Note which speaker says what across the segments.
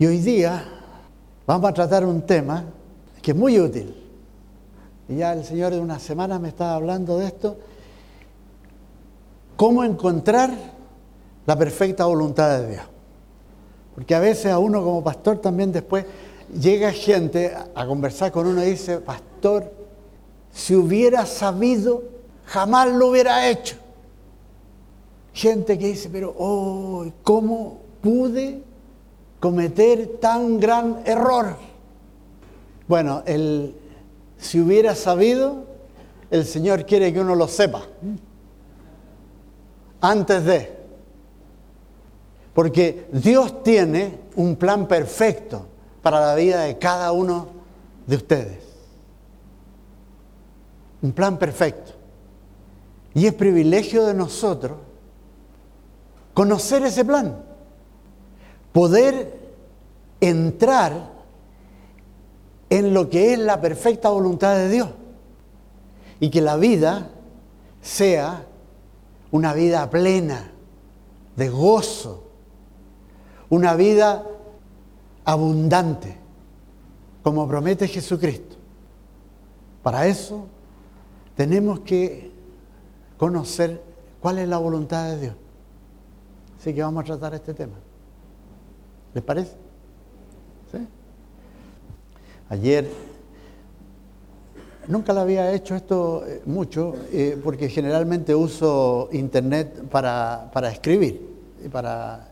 Speaker 1: Y hoy día vamos a tratar un tema que es muy útil. Y ya el Señor de una semana me estaba hablando de esto. ¿Cómo encontrar la perfecta voluntad de Dios? Porque a veces a uno como pastor también después llega gente a conversar con uno y dice, pastor, si hubiera sabido, jamás lo hubiera hecho. Gente que dice, pero, oh, ¿cómo pude cometer tan gran error? Bueno, el, si hubiera sabido, el Señor quiere que uno lo sepa. Antes de. Porque Dios tiene un plan perfecto para la vida de cada uno de ustedes. Un plan perfecto. Y es privilegio de nosotros conocer ese plan, poder entrar en lo que es la perfecta voluntad de Dios y que la vida sea una vida plena, de gozo, una vida abundante, como promete Jesucristo. Para eso tenemos que conocer cuál es la voluntad de Dios. Así que vamos a tratar este tema. ¿Les parece? ¿Sí? Ayer, nunca lo había hecho esto eh, mucho, eh, porque generalmente uso internet para, para escribir y para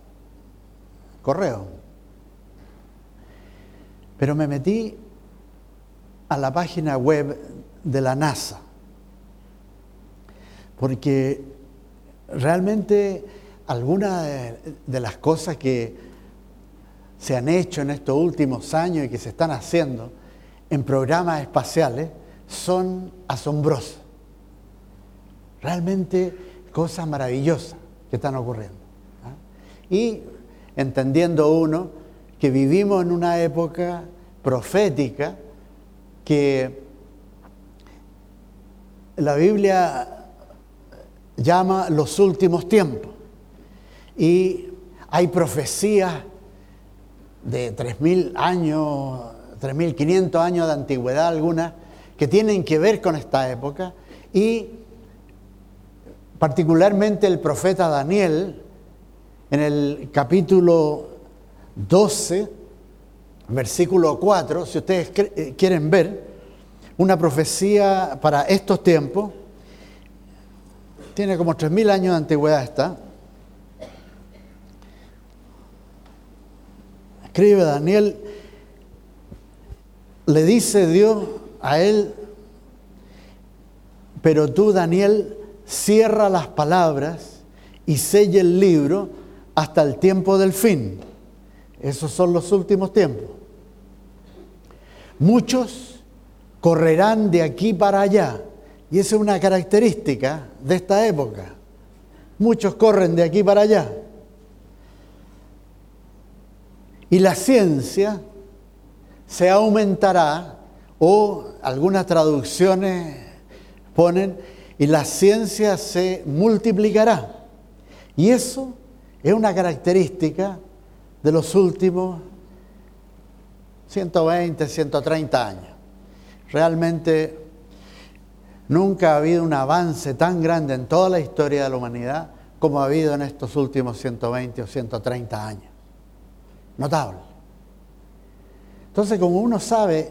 Speaker 1: correo. Pero me metí a la página web de la NASA, porque realmente algunas de, las cosas que se han hecho en estos últimos años y que se están haciendo en programas espaciales son asombrosas. Realmente cosas maravillosas que están ocurriendo. ¿ah? Y entendiendo uno que vivimos en una época profética que la Biblia llama los últimos tiempos. Y hay profecías de 3.000 años, 3.500 años de antigüedad algunas, que tienen que ver con esta época. Y particularmente el profeta Daniel, en el capítulo 12, versículo 4, si ustedes eh, quieren ver, una profecía para estos tiempos, tiene como 3.000 años de antigüedad esta, escribe Daniel, le dice Dios a él, pero tú Daniel cierra las palabras y sella el libro hasta el tiempo del fin. Esos son los últimos tiempos. Muchos correrán de aquí para allá. Y esa es una característica de esta época. Muchos corren de aquí para allá. Y la ciencia se aumentará, o algunas traducciones ponen, y la ciencia se multiplicará. Y eso es una característica de los últimos 120, 130 años. Realmente nunca ha habido un avance tan grande en toda la historia de la humanidad como ha habido en estos últimos 120 o 130 años notable. Entonces, como uno sabe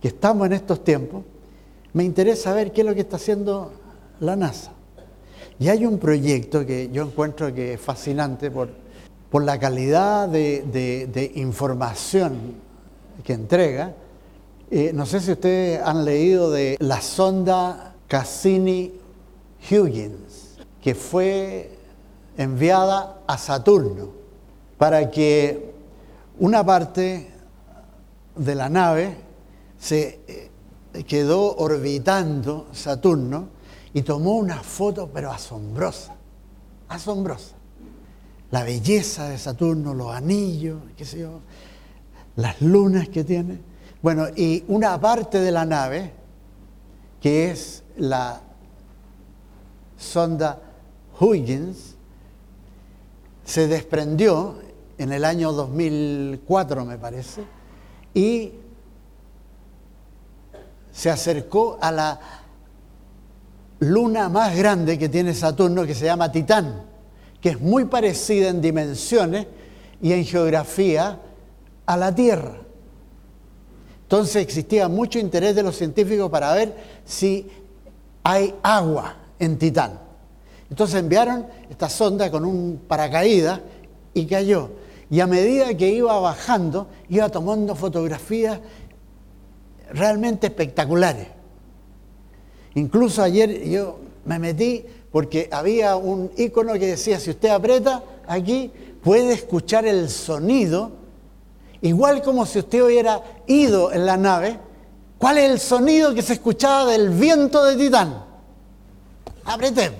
Speaker 1: que estamos en estos tiempos, me interesa ver qué es lo que está haciendo la NASA. Y hay un proyecto que yo encuentro que es fascinante por, por la calidad de, información que entrega. Eh, no sé si ustedes han leído de la sonda Cassini-Huygens, que fue enviada a Saturno para que una parte de la nave se eh, quedó orbitando Saturno y tomó una foto pero asombrosa, asombrosa. La belleza de Saturno, los anillos, las lunas que tiene. Bueno, y una parte de la nave, que es la sonda Huygens, se desprendió en el año 2004, me parece, y se acercó a la luna más grande que tiene Saturno, que se llama Titán, que es muy parecida en dimensiones y en geografía a la Tierra. Entonces existía mucho interés de los científicos para ver si hay agua en Titán. Entonces enviaron esta sonda con un paracaídas y cayó. Y a medida que iba bajando, iba tomando fotografías realmente espectaculares. Incluso ayer yo me metí porque había un icono que decía, si usted aprieta aquí, puede escuchar el sonido, igual como si usted hubiera ido en la nave, ¿cuál es el sonido que se escuchaba del viento de Titán? Apreté.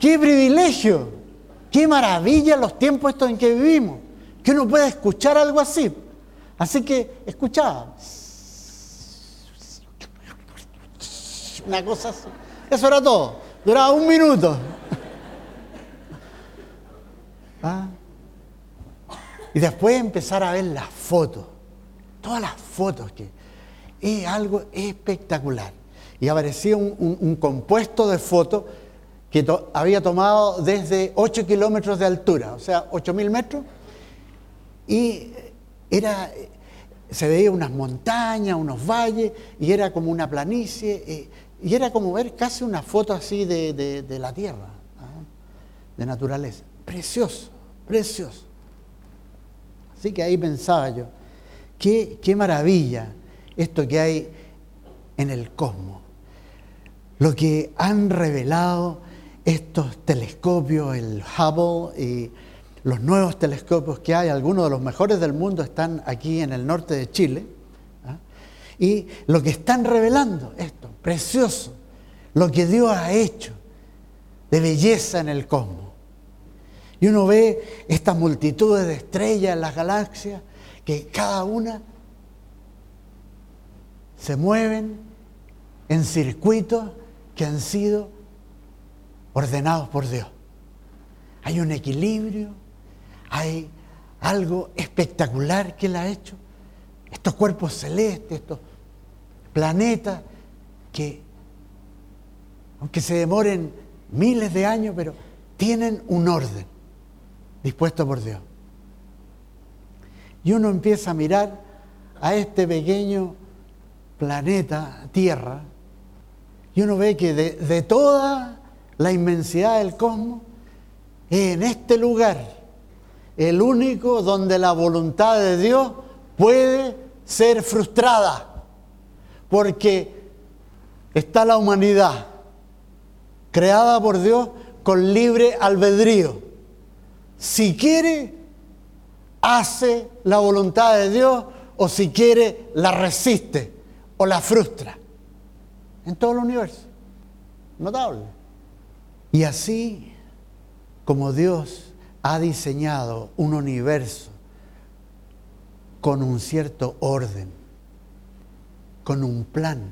Speaker 1: ¡Qué privilegio! ¡Qué maravilla los tiempos estos en que vivimos! Que uno puede escuchar algo así. Así que escuchaba. Una cosa así. Eso era todo. Duraba un minuto. ¿Ah? Y después empezar a ver las fotos. Todas las fotos que es algo espectacular. Y aparecía un, compuesto de fotos que había tomado desde 8 kilómetros de altura, o sea, 8.000 metros. Y era, se veía unas montañas, unos valles, y era como una planicie, eh, y era como ver casi una foto así de, la tierra, ¿ah? de naturaleza. Precioso, precioso. Así que ahí pensaba yo, qué, qué maravilla esto que hay en el cosmos. Lo que han revelado estos telescopios, el Hubble y los nuevos telescopios que hay, algunos de los mejores del mundo están aquí en el norte de Chile. ¿ah? Y lo que están revelando, esto, precioso, lo que Dios ha hecho de belleza en el cosmos. Y uno ve estas multitudes de estrellas en las galaxias, que cada una se mueven en circuitos que han sido ordenados por Dios. Hay un equilibrio, hay algo espectacular que Él ha hecho. Estos cuerpos celestes, estos planetas que, aunque se demoren miles de años, pero tienen un orden dispuesto por Dios. Y uno empieza a mirar a este pequeño planeta, Tierra, y uno ve que de, de toda la inmensidad del cosmos, en este lugar el único donde la voluntad de Dios puede ser frustrada, porque está la humanidad creada por Dios con libre albedrío. Si quiere, hace la voluntad de Dios o si quiere, la resiste o la frustra. En todo el universo. Notable. Y así como Dios ha diseñado un universo con un cierto orden, con un plan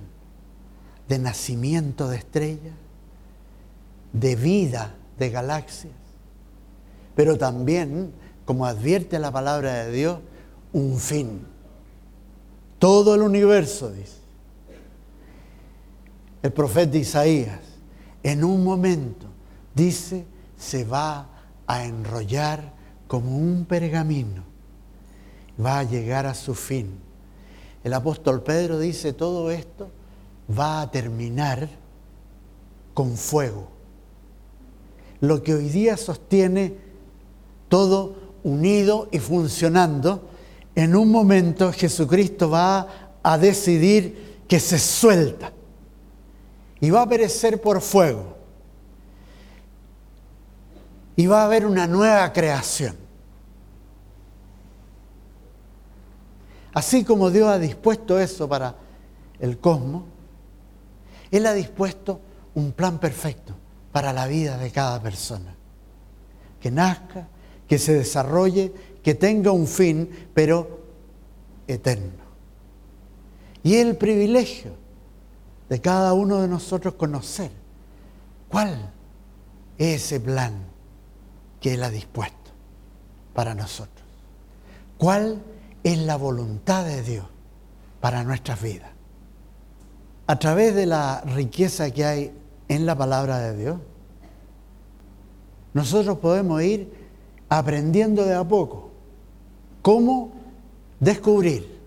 Speaker 1: de nacimiento de estrellas, de vida de galaxias, pero también, como advierte la palabra de Dios, un fin. Todo el universo, dice. El profeta Isaías, en un momento, dice, se va a enrollar como un pergamino. Va a llegar a su fin. El apóstol Pedro dice, todo esto va a terminar con fuego. Lo que hoy día sostiene todo unido y funcionando, en un momento Jesucristo va a decidir que se suelta y va a perecer por fuego y va a haber una nueva creación. Así como Dios ha dispuesto eso para el cosmos, Él ha dispuesto un plan perfecto para la vida de cada persona. Que nazca, que se desarrolle, que tenga un fin, pero eterno. Y el privilegio de cada uno de nosotros conocer cuál es ese plan que Él ha dispuesto para nosotros. ¿Cuál es la voluntad de Dios para nuestras vidas? A través de la riqueza que hay en la palabra de Dios, nosotros podemos ir aprendiendo de a poco cómo descubrir,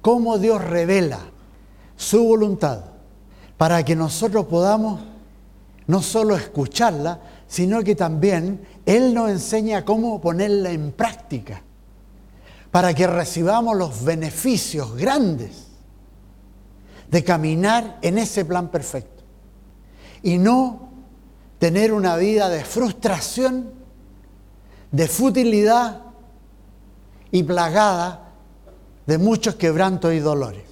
Speaker 1: cómo Dios revela su voluntad para que nosotros podamos no solo escucharla, sino que también Él nos enseña cómo ponerla en práctica, para que recibamos los beneficios grandes de caminar en ese plan perfecto y no tener una vida de frustración, de futilidad y plagada de muchos quebrantos y dolores.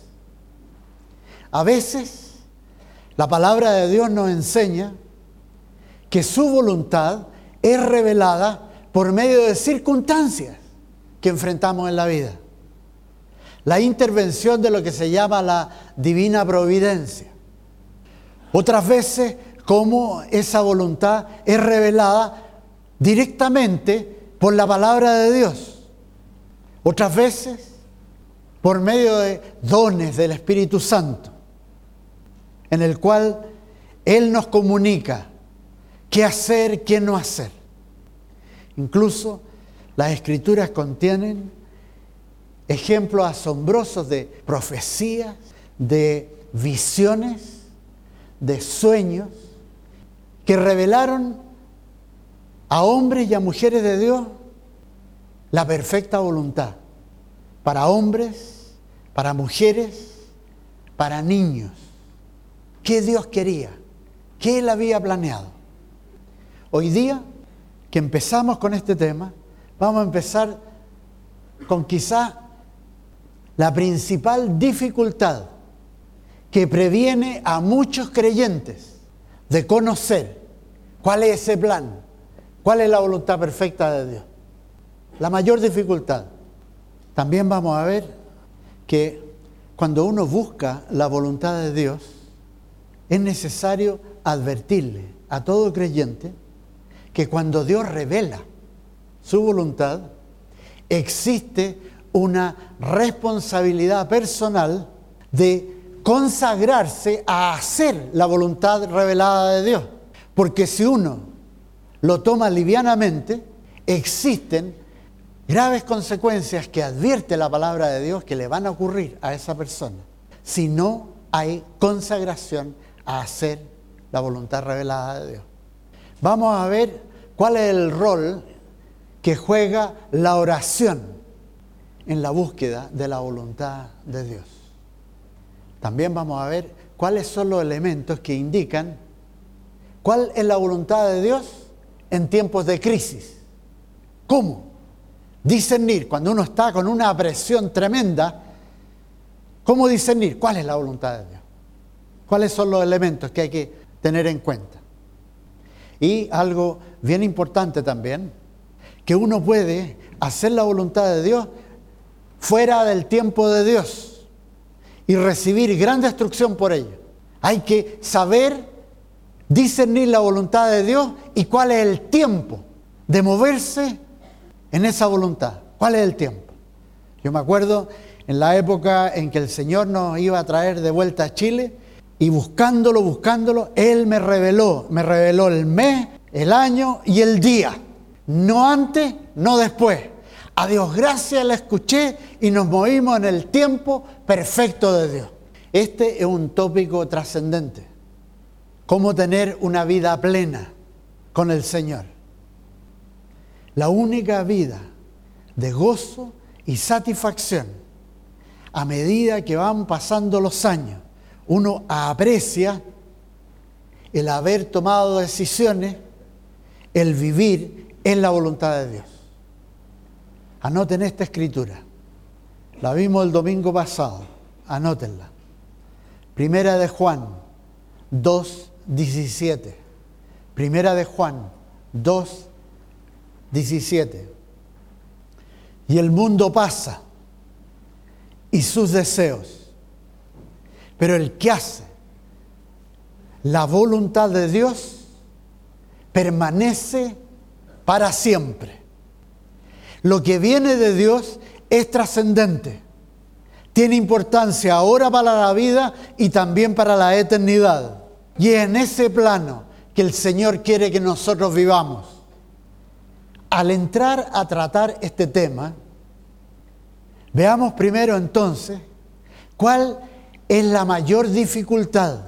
Speaker 1: A veces la palabra de Dios nos enseña que su voluntad es revelada por medio de circunstancias que enfrentamos en la vida. La intervención de lo que se llama la divina providencia. Otras veces, como esa voluntad es revelada directamente por la palabra de Dios. Otras veces, por medio de dones del Espíritu Santo, en el cual Él nos comunica qué hacer, qué no hacer. Incluso las escrituras contienen ejemplos asombrosos de profecías, de visiones, de sueños, que revelaron a hombres y a mujeres de Dios la perfecta voluntad, para hombres, para mujeres, para niños. ¿Qué Dios quería? ¿Qué Él había planeado? Hoy día que empezamos con este tema, vamos a empezar con quizá la principal dificultad que previene a muchos creyentes de conocer cuál es ese plan, cuál es la voluntad perfecta de Dios. La mayor dificultad. También vamos a ver que cuando uno busca la voluntad de Dios, es necesario advertirle a todo creyente que cuando Dios revela su voluntad, existe una responsabilidad personal de consagrarse a hacer la voluntad revelada de Dios. Porque si uno lo toma livianamente, existen graves consecuencias que advierte la palabra de Dios que le van a ocurrir a esa persona si no hay consagración a hacer la voluntad revelada de Dios. Vamos a ver cuál es el rol que juega la oración en la búsqueda de la voluntad de Dios. También vamos a ver cuáles son los elementos que indican cuál es la voluntad de Dios en tiempos de crisis. ¿Cómo? Discernir, cuando uno está con una presión tremenda, ¿cómo discernir cuál es la voluntad de Dios? ¿Cuáles son los elementos que hay que tener en cuenta? Y algo bien importante también, que uno puede hacer la voluntad de Dios fuera del tiempo de Dios y recibir gran destrucción por ello. Hay que saber discernir la voluntad de Dios y cuál es el tiempo de moverse en esa voluntad. ¿Cuál es el tiempo? Yo me acuerdo en la época en que el Señor nos iba a traer de vuelta a Chile, y buscándolo, buscándolo, Él me reveló, me reveló el mes, el año y el día. No antes, no después. A Dios gracias la escuché y nos movimos en el tiempo perfecto de Dios. Este es un tópico trascendente. Cómo tener una vida plena con el Señor. La única vida de gozo y satisfacción a medida que van pasando los años uno aprecia el haber tomado decisiones, el vivir en la voluntad de Dios. Anoten esta escritura. La vimos el domingo pasado. Anótenla. Primera de Juan 2, 17. Primera de Juan 2, 17. Y el mundo pasa y sus deseos pero el que hace la voluntad de Dios permanece para siempre. Lo que viene de Dios es trascendente. Tiene importancia ahora para la vida y también para la eternidad. Y en ese plano que el Señor quiere que nosotros vivamos. Al entrar a tratar este tema, veamos primero entonces cuál es la mayor dificultad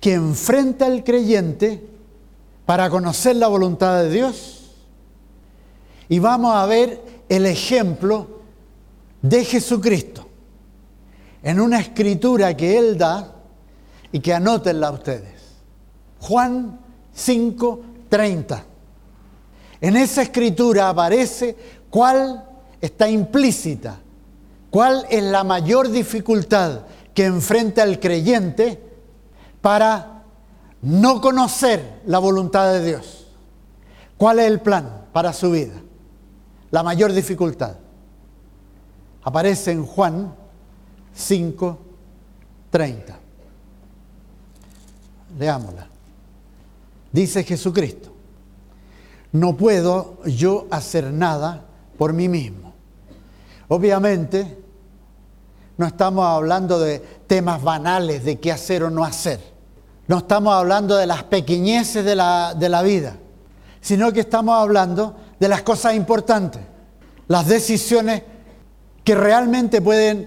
Speaker 1: que enfrenta el creyente para conocer la voluntad de Dios. Y vamos a ver el ejemplo de Jesucristo en una escritura que Él da y que anótenla ustedes. Juan 5:30. En esa escritura aparece cuál está implícita, cuál es la mayor dificultad que enfrenta el creyente para no conocer la voluntad de Dios. ¿Cuál es el plan para su vida? La mayor dificultad. Aparece en Juan 5:30. Leámosla. Dice Jesucristo, no puedo yo hacer nada por mí mismo. Obviamente, no estamos hablando de temas banales de qué hacer o no hacer. No estamos hablando de las pequeñeces de la, de la vida, sino que estamos hablando de las cosas importantes, las decisiones que realmente pueden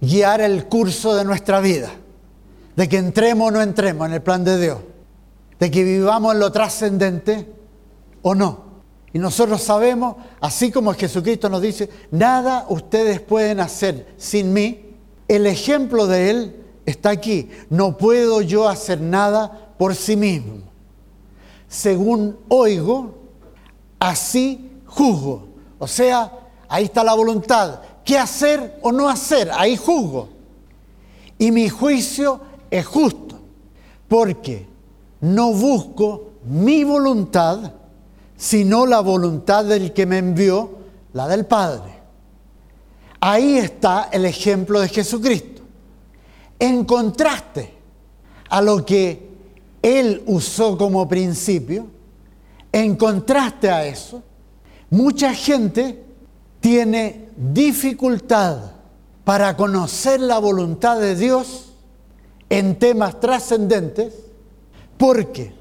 Speaker 1: guiar el curso de nuestra vida, de que entremos o no entremos en el plan de Dios de que vivamos en lo trascendente o no. Y nosotros sabemos, así como Jesucristo nos dice, nada ustedes pueden hacer sin mí, el ejemplo de Él está aquí. No puedo yo hacer nada por sí mismo. Según oigo, así juzgo. O sea, ahí está la voluntad. ¿Qué hacer o no hacer? Ahí juzgo. Y mi juicio es justo. Porque no busco mi voluntad, sino la voluntad del que me envió, la del Padre. Ahí está el ejemplo de Jesucristo. En contraste a lo que Él usó como principio, en contraste a eso, mucha gente tiene dificultad para conocer la voluntad de Dios en temas trascendentes porque,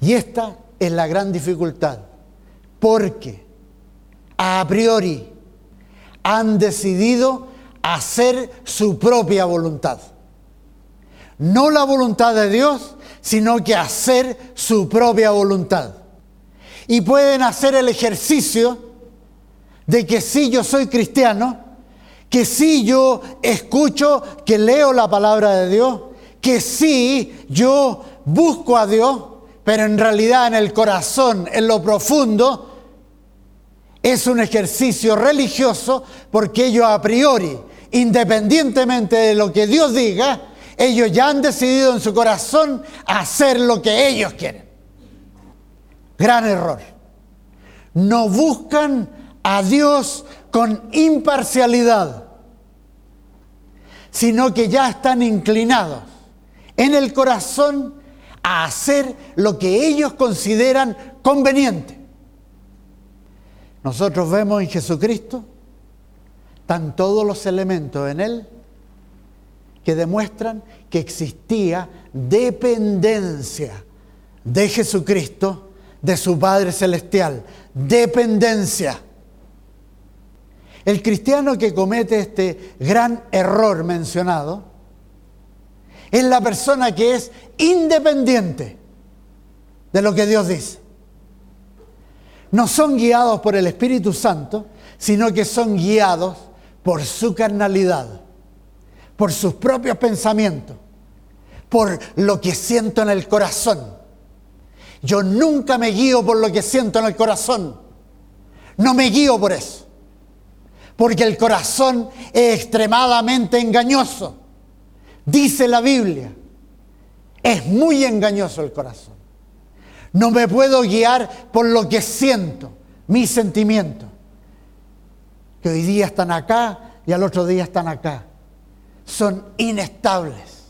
Speaker 1: y esta es la gran dificultad, porque a priori han decidido hacer su propia voluntad. No la voluntad de Dios, sino que hacer su propia voluntad. Y pueden hacer el ejercicio de que si yo soy cristiano, que si yo escucho, que leo la palabra de Dios, que si yo busco a Dios, pero en realidad en el corazón, en lo profundo, es un ejercicio religioso porque ellos a priori, independientemente de lo que Dios diga, ellos ya han decidido en su corazón hacer lo que ellos quieren. Gran error. No buscan a Dios con imparcialidad, sino que ya están inclinados en el corazón a hacer lo que ellos consideran conveniente. Nosotros vemos en Jesucristo, están todos los elementos en Él que demuestran que existía dependencia de Jesucristo, de su Padre Celestial. Dependencia. El cristiano que comete este gran error mencionado, es la persona que es independiente de lo que Dios dice. No son guiados por el Espíritu Santo, sino que son guiados por su carnalidad, por sus propios pensamientos, por lo que siento en el corazón. Yo nunca me guío por lo que siento en el corazón. No me guío por eso. Porque el corazón es extremadamente engañoso. Dice la Biblia, es muy engañoso el corazón. No me puedo guiar por lo que siento, mis sentimientos, que hoy día están acá y al otro día están acá. Son inestables.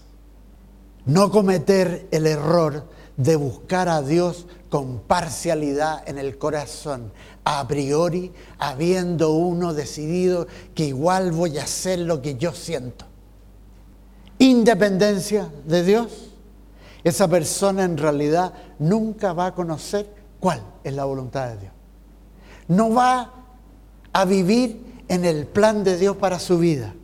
Speaker 1: No cometer el error de buscar a Dios con parcialidad en el corazón, a priori, habiendo uno decidido que igual voy a hacer lo que yo siento. Independencia de Dios, esa persona en realidad nunca va a conocer cuál es la voluntad de Dios. No va a vivir en el plan de Dios para su vida,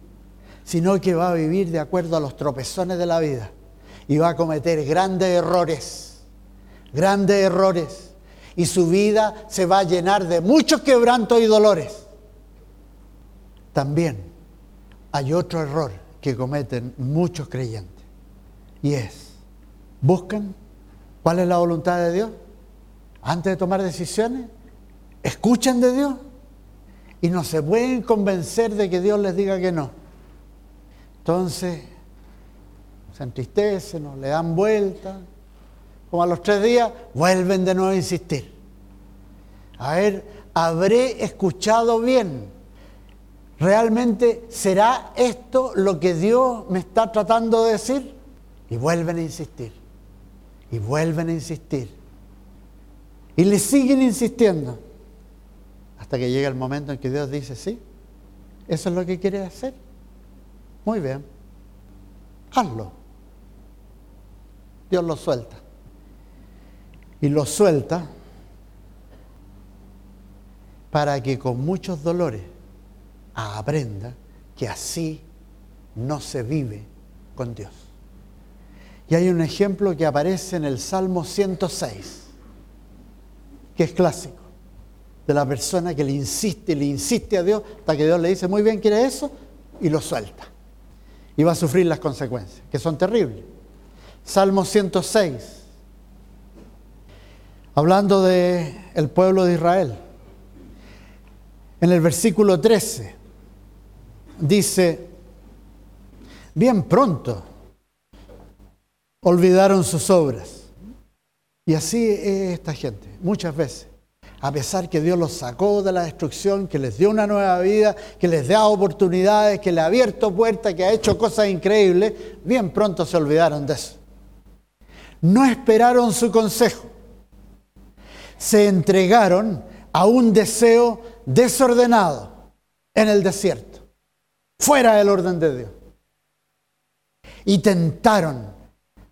Speaker 1: sino que va a vivir de acuerdo a los tropezones de la vida y va a cometer grandes errores, grandes errores, y su vida se va a llenar de muchos quebrantos y dolores. También hay otro error que cometen muchos creyentes, y es, buscan cuál es la voluntad de Dios antes de tomar decisiones, escuchan de Dios y no se pueden convencer de que Dios les diga que no. Entonces, se entristecen le dan vuelta. Como a los tres días, vuelven de nuevo a insistir. A ver, habré escuchado bien. ¿Realmente será esto lo que Dios me está tratando de decir? Y vuelven a insistir. Y vuelven a insistir. Y le siguen insistiendo. Hasta que llega el momento en que Dios dice, sí, eso es lo que quiere hacer. Muy bien, hazlo. Dios lo suelta. Y lo suelta para que con muchos dolores aprenda que así no se vive con Dios. Y hay un ejemplo que aparece en el Salmo 106, que es clásico, de la persona que le insiste, le insiste a Dios, hasta que Dios le dice, muy bien, quiere eso, y lo suelta. Y va a sufrir las consecuencias, que son terribles. Salmo 106, hablando del el pueblo de Israel. En el versículo 13 dice, bien pronto olvidaron sus obras. Y así es esta gente, muchas veces. A pesar que Dios los sacó de la destrucción, que les dio una nueva vida, que les da oportunidades, que le ha abierto puertas, que ha hecho cosas increíbles, bien pronto se olvidaron de eso no esperaron su consejo. Se entregaron a un deseo desordenado en el desierto, fuera del orden de Dios. Y tentaron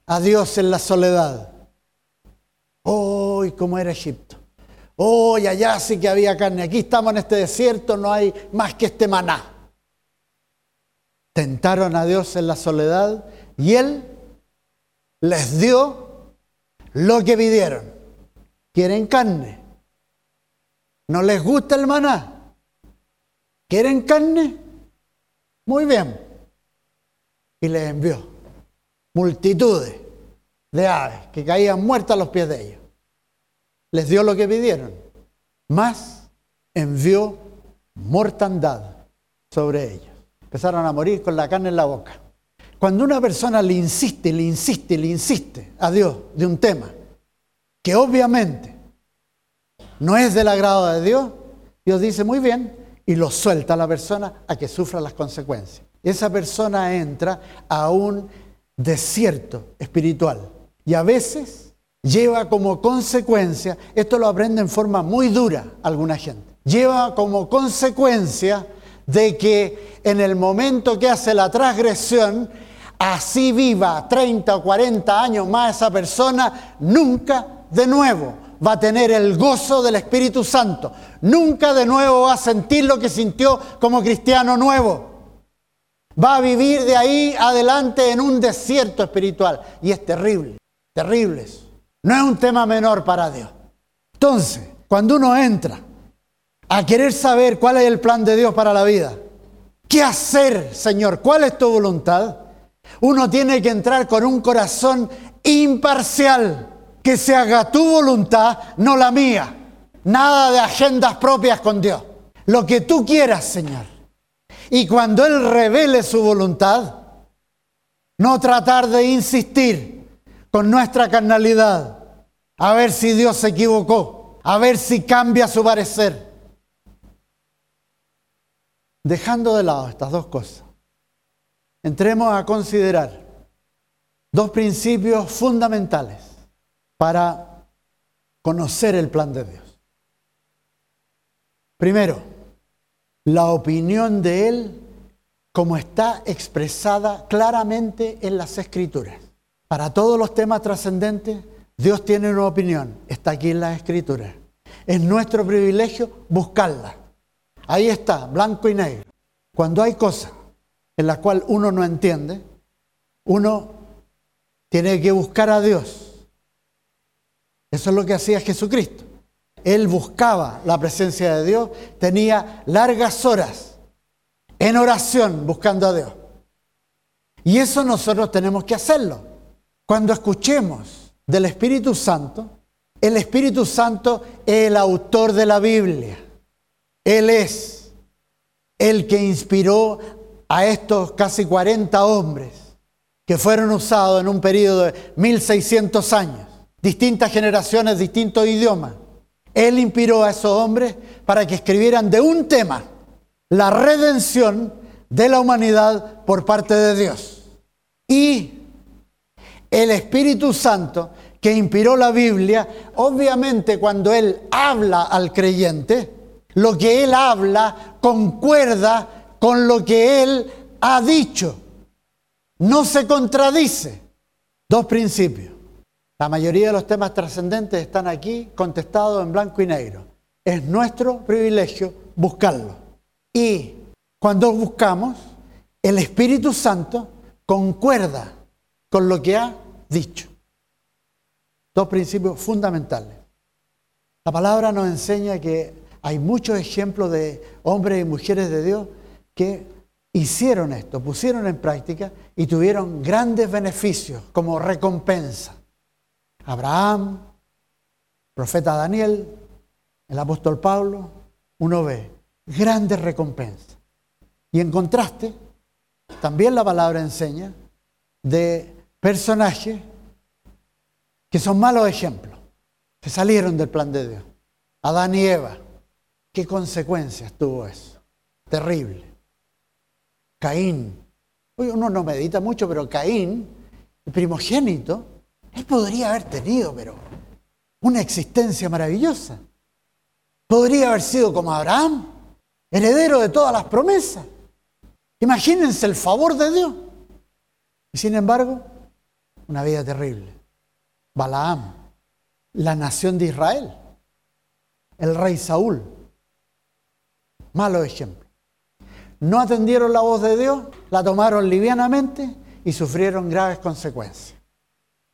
Speaker 1: a Dios en la soledad. ¡Hoy cómo era Egipto! ¡Hoy allá sí que había carne! Aquí estamos en este desierto, no hay más que este maná. Tentaron a Dios en la soledad y Él les dio lo que pidieron. Quieren carne. ¿No les gusta el maná? ¿Quieren carne? Muy bien. Y les envió multitudes de aves que caían muertas a los pies de ellos. Les dio lo que pidieron. Más envió mortandad sobre ellos. Empezaron a morir con la carne en la boca. Cuando una persona le insiste, le insiste, le insiste a Dios de un tema que obviamente no es del agrado de Dios, Dios dice muy bien y lo suelta a la persona a que sufra las consecuencias. Esa persona entra a un desierto espiritual y a veces lleva como consecuencia, esto lo aprende en forma muy dura alguna gente, lleva como consecuencia de que en el momento que hace la transgresión, así viva 30 o 40 años más esa persona, nunca de nuevo va a tener el gozo del Espíritu Santo. Nunca de nuevo va a sentir lo que sintió como cristiano nuevo. Va a vivir de ahí adelante en un desierto espiritual. Y es terrible, terrible eso. No es un tema menor para Dios. Entonces, cuando uno entra a querer saber cuál es el plan de Dios para la vida, ¿qué hacer, Señor? ¿Cuál es tu voluntad? Uno tiene que entrar con un corazón imparcial, que se haga tu voluntad, no la mía. Nada de agendas propias con Dios. Lo que tú quieras, Señor. Y cuando Él revele su voluntad, no tratar de insistir con nuestra carnalidad, a ver si Dios se equivocó, a ver si cambia su parecer. Dejando de lado estas dos cosas entremos a considerar dos principios fundamentales para conocer el plan de Dios. Primero, la opinión de Él como está expresada claramente en las escrituras. Para todos los temas trascendentes, Dios tiene una opinión, está aquí en las escrituras. Es nuestro privilegio buscarla. Ahí está, blanco y negro. Cuando hay cosas en las cuales uno no entiende, uno tiene que buscar a Dios. Eso es lo que hacía Jesucristo. Él buscaba la presencia de Dios, tenía largas horas en oración buscando a Dios. Y eso nosotros tenemos que hacerlo. Cuando escuchemos del Espíritu Santo, el Espíritu Santo es el autor de la Biblia. Él es el que inspiró a estos casi 40 hombres que fueron usados en un periodo de 1600 años, distintas generaciones, distintos idiomas. Él inspiró a esos hombres para que escribieran de un tema, la redención de la humanidad por parte de Dios. Y el Espíritu Santo que inspiró la Biblia, obviamente cuando Él habla al creyente, lo que Él habla concuerda con lo que Él ha dicho. No se contradice. Dos principios. La mayoría de los temas trascendentes están aquí contestados en blanco y negro. Es nuestro privilegio buscarlo. Y cuando buscamos, el Espíritu Santo concuerda con lo que ha dicho. Dos principios fundamentales. La palabra nos enseña que hay muchos ejemplos de hombres y mujeres de Dios que hicieron esto, pusieron en práctica y tuvieron grandes beneficios como recompensa. Abraham, profeta Daniel, el apóstol Pablo, uno ve grandes recompensas. Y en contraste, también la palabra enseña de personajes que son malos ejemplos, que salieron del plan de Dios. Adán y Eva, ¿qué consecuencias tuvo eso? Terrible. Caín, uno no medita mucho, pero Caín, el primogénito, él podría haber tenido, pero una existencia maravillosa. Podría haber sido como Abraham, heredero de todas las promesas. Imagínense el favor de Dios. Y sin embargo, una vida terrible. Balaam, la nación de Israel, el rey Saúl. Malo ejemplo. No atendieron la voz de Dios, la tomaron livianamente y sufrieron graves consecuencias.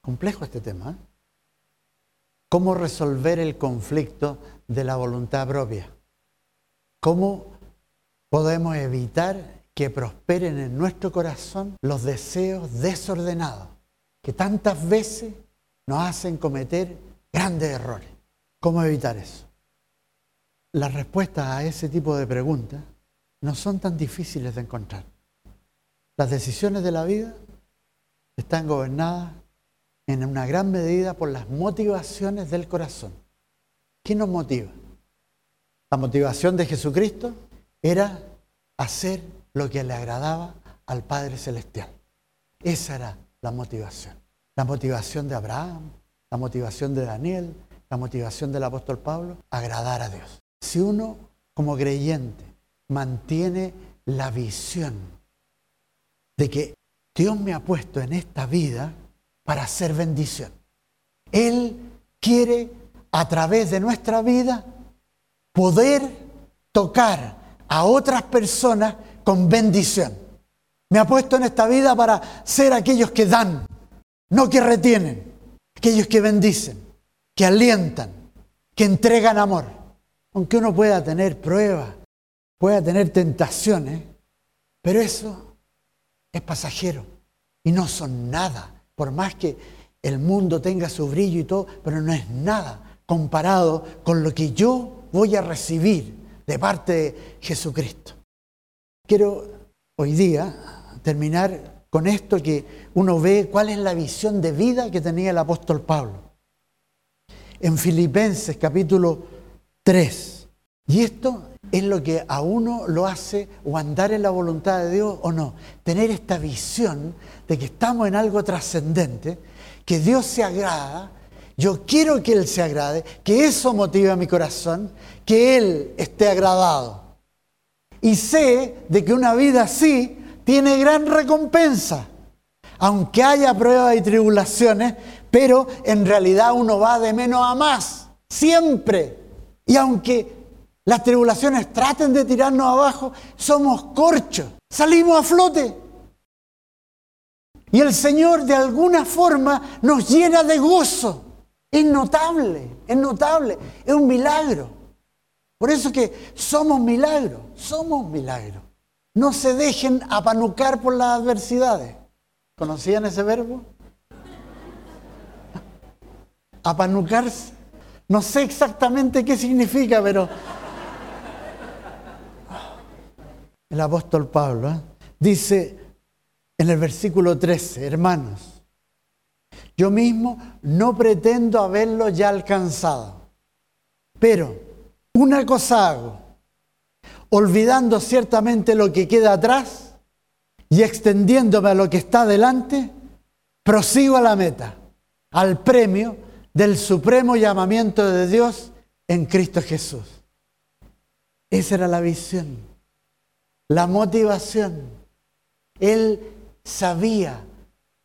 Speaker 1: Complejo este tema. ¿eh? ¿Cómo resolver el conflicto de la voluntad propia? ¿Cómo podemos evitar que prosperen en nuestro corazón los deseos desordenados que tantas veces nos hacen cometer grandes errores. ¿Cómo evitar eso? Las respuestas a ese tipo de preguntas no son tan difíciles de encontrar. Las decisiones de la vida están gobernadas en una gran medida por las motivaciones del corazón. ¿Qué nos motiva? La motivación de Jesucristo era hacer lo que le agradaba al Padre Celestial. Esa era la motivación la motivación de Abraham, la motivación de Daniel, la motivación del apóstol Pablo, agradar a Dios. Si uno como creyente mantiene la visión de que Dios me ha puesto en esta vida para hacer bendición. Él quiere a través de nuestra vida poder tocar a otras personas con bendición. Me ha puesto en esta vida para ser aquellos que dan, no que retienen, aquellos que bendicen, que alientan, que entregan amor. Aunque uno pueda tener pruebas, pueda tener tentaciones, pero eso es pasajero y no son nada, por más que el mundo tenga su brillo y todo, pero no es nada comparado con lo que yo voy a recibir de parte de Jesucristo. Quiero hoy día terminar con esto que uno ve cuál es la visión de vida que tenía el apóstol Pablo. En Filipenses capítulo 3. Y esto es lo que a uno lo hace o andar en la voluntad de Dios o no. Tener esta visión de que estamos en algo trascendente, que Dios se agrada Yo quiero que Él se agrade, que eso motive a mi corazón, que Él esté agradado. Y sé de que una vida así tiene gran recompensa, aunque haya pruebas y tribulaciones, pero en realidad uno va de menos a más, siempre. Y aunque las tribulaciones traten de tirarnos abajo, somos corchos, salimos a flote. Y el Señor de alguna forma nos llena de gozo. Es notable, es notable, es un milagro. Por eso que somos milagros, somos milagros. No se dejen apanucar por las adversidades. ¿Conocían ese verbo? Apanucarse. No sé exactamente qué significa, pero el apóstol Pablo ¿eh? dice en el versículo 13, hermanos, yo mismo no pretendo haberlo ya alcanzado, pero una cosa hago, olvidando ciertamente lo que queda atrás y extendiéndome a lo que está delante, prosigo a la meta, al premio del supremo llamamiento de Dios en Cristo Jesús. Esa era la visión, la motivación. Él sabía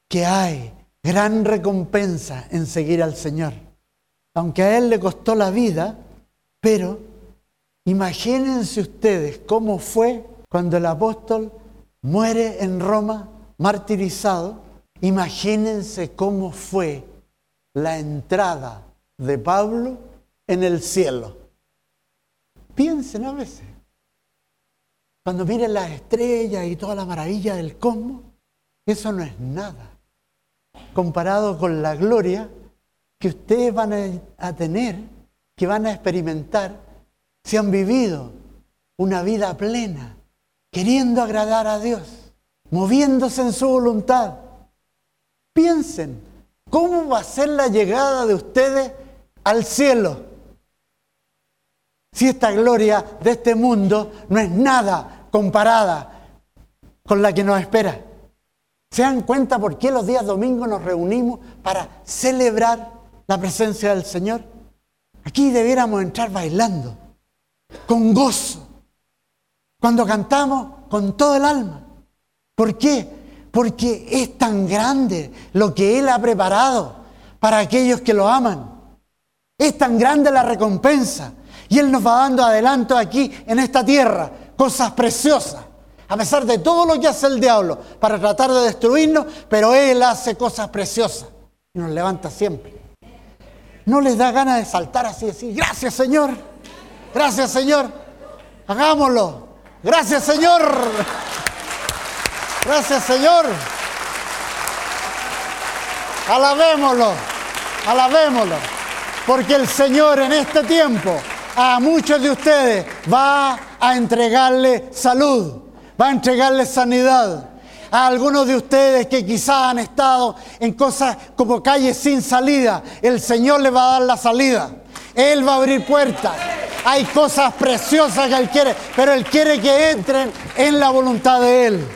Speaker 1: que hay gran recompensa en seguir al Señor. Aunque a Él le costó la vida, pero imagínense ustedes cómo fue cuando el apóstol muere en Roma, martirizado. Imagínense cómo fue la entrada de Pablo en el cielo. Piensen a veces. Cuando miren las estrellas y toda la maravilla del cosmos, eso no es nada comparado con la gloria que ustedes van a tener, que van a experimentar si han vivido una vida plena, queriendo agradar a Dios, moviéndose en su voluntad. Piensen, ¿cómo va a ser la llegada de ustedes al cielo? Si esta gloria de este mundo no es nada comparada con la que nos espera. ¿Se dan cuenta por qué los días domingos nos reunimos para celebrar la presencia del Señor? Aquí debiéramos entrar bailando, con gozo, cuando cantamos con todo el alma. ¿Por qué? Porque es tan grande lo que Él ha preparado para aquellos que lo aman. Es tan grande la recompensa. Y Él nos va dando adelanto aquí en esta tierra, cosas preciosas. A pesar de todo lo que hace el diablo para tratar de destruirnos, pero Él hace cosas preciosas y nos levanta siempre. No les da ganas de saltar así y decir, gracias Señor, gracias Señor, hagámoslo, gracias Señor, gracias Señor, alabémoslo, alabémoslo, porque el Señor en este tiempo a muchos de ustedes va a entregarle salud va a entregarle sanidad. A algunos de ustedes que quizás han estado en cosas como calles sin salida, el Señor le va a dar la salida. Él va a abrir puertas. Hay cosas preciosas que Él quiere, pero Él quiere que entren en la voluntad de Él.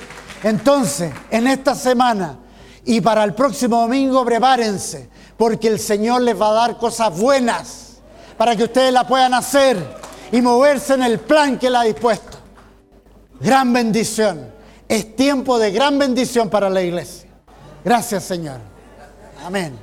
Speaker 1: Entonces, en esta semana y para el próximo domingo, prepárense, porque el Señor les va a dar cosas buenas para que ustedes la puedan hacer y moverse en el plan que Él ha dispuesto gran bendición. Es tiempo de gran bendición para la iglesia. Gracias Señor. Amén.